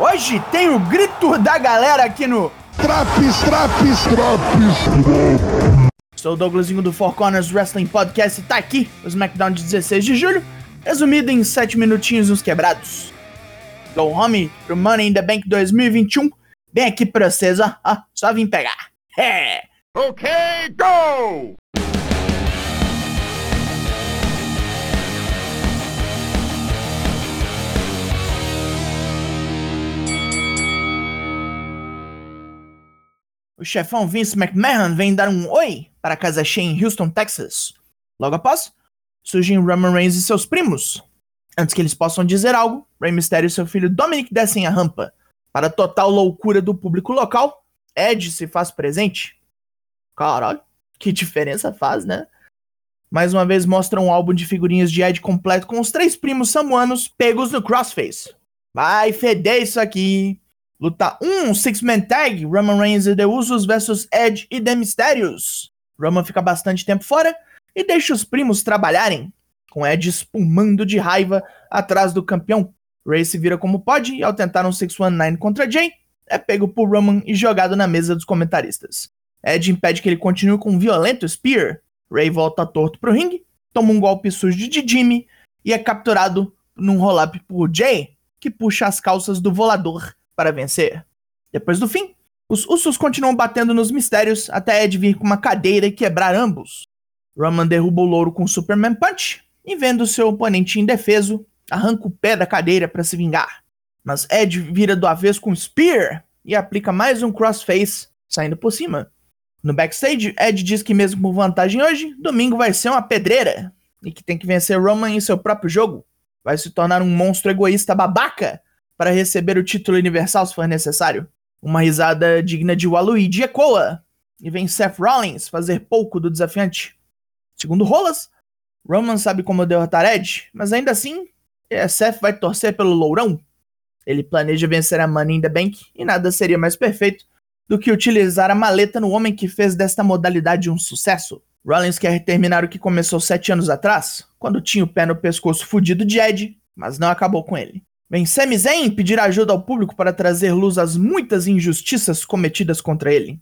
Hoje tem o grito da galera aqui no Traps, traps, traps. Sou o Douglasinho do Four Corners Wrestling Podcast e tá aqui o SmackDown de 16 de julho, resumido em 7 minutinhos uns quebrados. Go home pro Money in the Bank 2021, bem aqui pra vocês, ó, ó só vim pegar. É! Ok, go! O chefão Vince McMahon vem dar um oi para a casa cheia em Houston, Texas. Logo após, surgem Roman Reigns e seus primos. Antes que eles possam dizer algo, Rey Mysterio e seu filho Dominic descem a rampa. Para a total loucura do público local, Ed se faz presente. Caralho, que diferença faz, né? Mais uma vez mostra um álbum de figurinhas de Ed completo com os três primos samuanos pegos no crossface. Vai feder isso aqui. Luta 1, Six-Man Tag, Roman Reigns e The Usos versus Edge e The Mysterios. Roman fica bastante tempo fora e deixa os primos trabalharem, com Edge espumando de raiva atrás do campeão. Ray se vira como pode e ao tentar um 619 contra Jay, é pego por Roman e jogado na mesa dos comentaristas. Edge impede que ele continue com um violento Spear. Ray volta torto pro ringue, toma um golpe sujo de Jimmy e é capturado num roll-up por Jay, que puxa as calças do volador para vencer. Depois do fim, os Usos continuam batendo nos mistérios até Ed vir com uma cadeira e quebrar ambos. Roman derruba o louro com Superman Punch e, vendo seu oponente indefeso, arranca o pé da cadeira para se vingar. Mas Ed vira do avesso com Spear e aplica mais um crossface, saindo por cima. No backstage, Ed diz que mesmo com vantagem hoje, domingo vai ser uma pedreira e que tem que vencer Roman em seu próprio jogo. Vai se tornar um monstro egoísta babaca para receber o título universal se for necessário. Uma risada digna de Waluigi ecoa, e vem Seth Rollins fazer pouco do desafiante. Segundo Rolas, Roman sabe como derrotar Edge, mas ainda assim, Seth vai torcer pelo lourão. Ele planeja vencer a Money in the Bank e nada seria mais perfeito do que utilizar a maleta no homem que fez desta modalidade um sucesso. Rollins quer terminar o que começou sete anos atrás, quando tinha o pé no pescoço fudido de Edge, mas não acabou com ele. Vem Sami Zayn pedir ajuda ao público para trazer luz às muitas injustiças cometidas contra ele.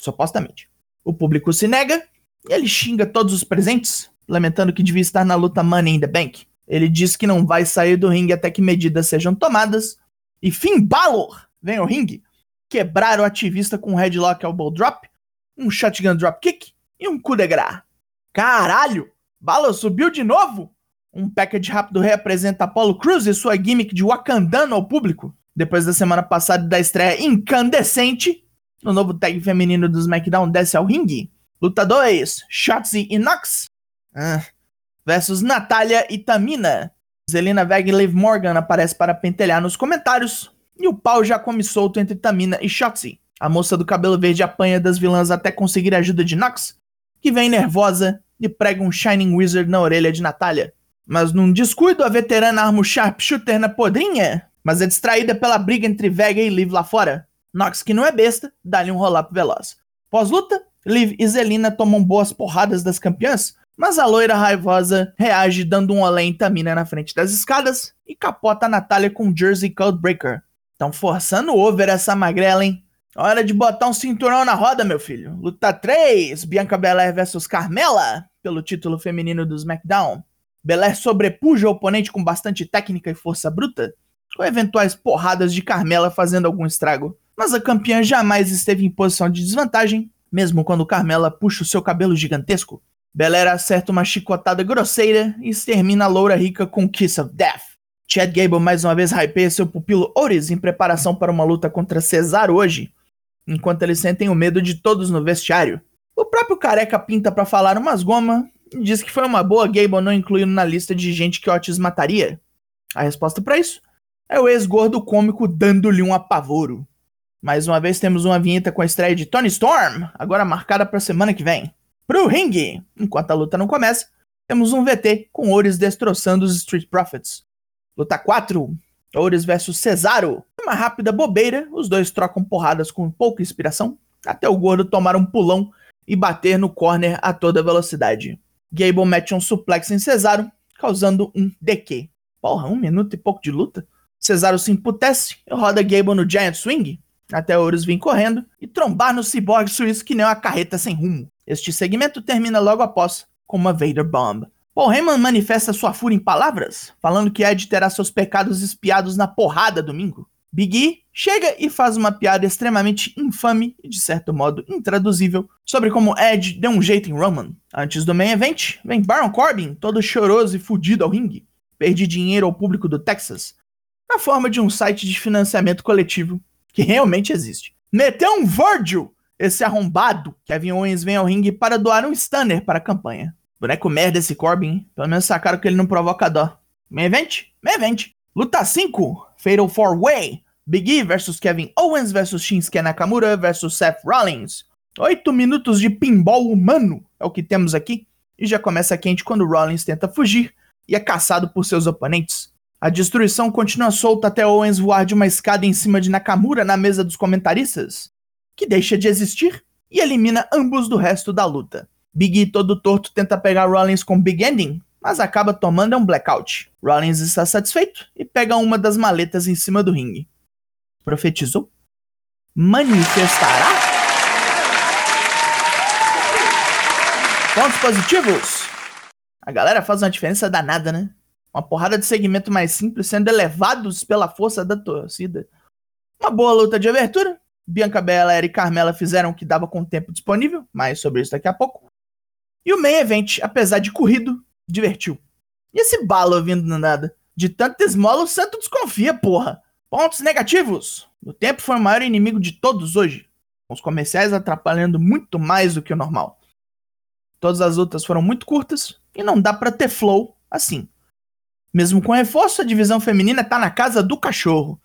Supostamente. O público se nega e ele xinga todos os presentes, lamentando que devia estar na luta Money in the Bank. Ele diz que não vai sair do ringue até que medidas sejam tomadas. E Finn Balor vem ao ringue, quebrar o ativista com um headlock elbow drop, um shotgun drop kick e um coup de grace. Caralho! Balor subiu de novo? Um package rápido reapresenta Apollo Crews e sua gimmick de Wakandano ao público. Depois da semana passada da estreia incandescente, o novo tag feminino do SmackDown desce ao ringue. Luta 2, Shotzi e Nox ah, versus Natália e Tamina. Zelina Vega e Liv Morgan aparece para pentelhar nos comentários. E o pau já come solto entre Tamina e Shotzi. A moça do cabelo verde apanha das vilãs até conseguir a ajuda de Nox, que vem nervosa e prega um Shining Wizard na orelha de Natália. Mas num descuido, a veterana arma o sharpshooter na podrinha, mas é distraída pela briga entre Vega e Liv lá fora. Nox, que não é besta, dá-lhe um roll-up veloz. Pós-luta, Liv e Zelina tomam boas porradas das campeãs, mas a loira raivosa reage dando um olé em Tamina na frente das escadas e capota a Natália com um Jersey Codebreaker. Tão forçando over essa magrela, hein? Hora de botar um cinturão na roda, meu filho. Luta 3, Bianca Belair vs Carmela, pelo título feminino do SmackDown. Belair sobrepuja o oponente com bastante técnica e força bruta, com eventuais porradas de Carmela fazendo algum estrago. Mas a campeã jamais esteve em posição de desvantagem, mesmo quando Carmela puxa o seu cabelo gigantesco. Belair acerta uma chicotada grosseira e extermina a loura rica com Kiss of Death. Chad Gable mais uma vez hypeia seu pupilo Oris em preparação para uma luta contra Cesaro hoje, enquanto eles sentem o medo de todos no vestiário. O próprio Careca pinta para falar umas goma diz que foi uma boa Gable não incluindo na lista de gente que Otis mataria. A resposta para isso é o ex-gordo cômico dando-lhe um apavoro. Mais uma vez temos uma vinheta com a estreia de Tony Storm, agora marcada para semana que vem. Pro ringue! Enquanto a luta não começa, temos um VT com Ores destroçando os Street Profits. Luta 4, Ores versus Cesaro. Uma rápida bobeira, os dois trocam porradas com pouca inspiração, até o gordo tomar um pulão e bater no corner a toda velocidade. Gable mete um suplex em Cesaro, causando um DQ. Porra, um minuto e pouco de luta? Cesaro se emputece e roda Gable no Giant Swing, até Horus vir correndo e trombar no Cyborg suíço que nem uma carreta sem rumo. Este segmento termina logo após com uma Vader Bomb. Paul Heyman manifesta sua fúria em palavras, falando que Ed terá seus pecados espiados na porrada domingo. Big E chega e faz uma piada extremamente infame e de certo modo intraduzível sobre como Ed deu um jeito em Roman. Antes do main event, vem Baron Corbin, todo choroso e fudido ao ringue. Perdi dinheiro ao público do Texas, na forma de um site de financiamento coletivo que realmente existe. Meteu um Virgil, esse arrombado. Kevin Owens vem ao ringue para doar um stunner para a campanha. Boneco merda esse Corbin? Pelo menos sacaram que ele não provoca dó. Main event? Main event. Luta 5, Fatal 4 Way. Big E versus Kevin Owens versus Shinsuke Nakamura versus Seth Rollins. 8 minutos de pinball humano é o que temos aqui. E já começa quente quando Rollins tenta fugir e é caçado por seus oponentes. A destruição continua solta até Owens voar de uma escada em cima de Nakamura na mesa dos comentaristas, que deixa de existir e elimina ambos do resto da luta. Big E todo torto tenta pegar Rollins com Big Ending, mas acaba tomando um blackout. Rollins está satisfeito e pega uma das maletas em cima do ringue. Profetizou? Manifestará? Pontos positivos? A galera faz uma diferença danada, né? Uma porrada de segmento mais simples sendo elevados pela força da torcida. Uma boa luta de abertura. Bianca Belair e Carmela fizeram o que dava com o tempo disponível, mais sobre isso daqui a pouco. E o main event, apesar de corrido, divertiu. E esse balo vindo do nada? De tanta esmola, o santo desconfia, porra. Pontos negativos. O tempo foi o maior inimigo de todos hoje, com os comerciais atrapalhando muito mais do que o normal. Todas as lutas foram muito curtas e não dá para ter flow assim. Mesmo com reforço, a divisão feminina tá na casa do cachorro.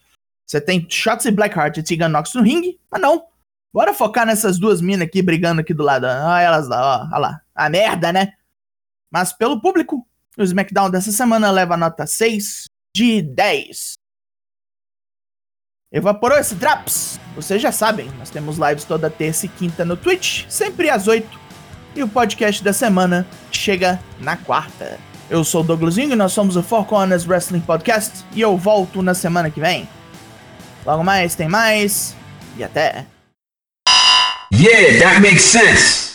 Você tem Shotzi Blackheart e Tegan Nox no ringue, mas não. Bora focar nessas duas minas aqui brigando aqui do lado. Olha elas lá, olha lá. A merda, né? Mas pelo público, o SmackDown dessa semana leva nota 6 de 10. Evaporou esse Traps? Vocês já sabem, nós temos lives toda terça e quinta no Twitch, sempre às 8. E o podcast da semana chega na quarta. Eu sou o Douglasinho e nós somos o Four Corners Wrestling Podcast e eu volto na semana que vem. Logo mais tem mais e até. Yeah, that makes sense.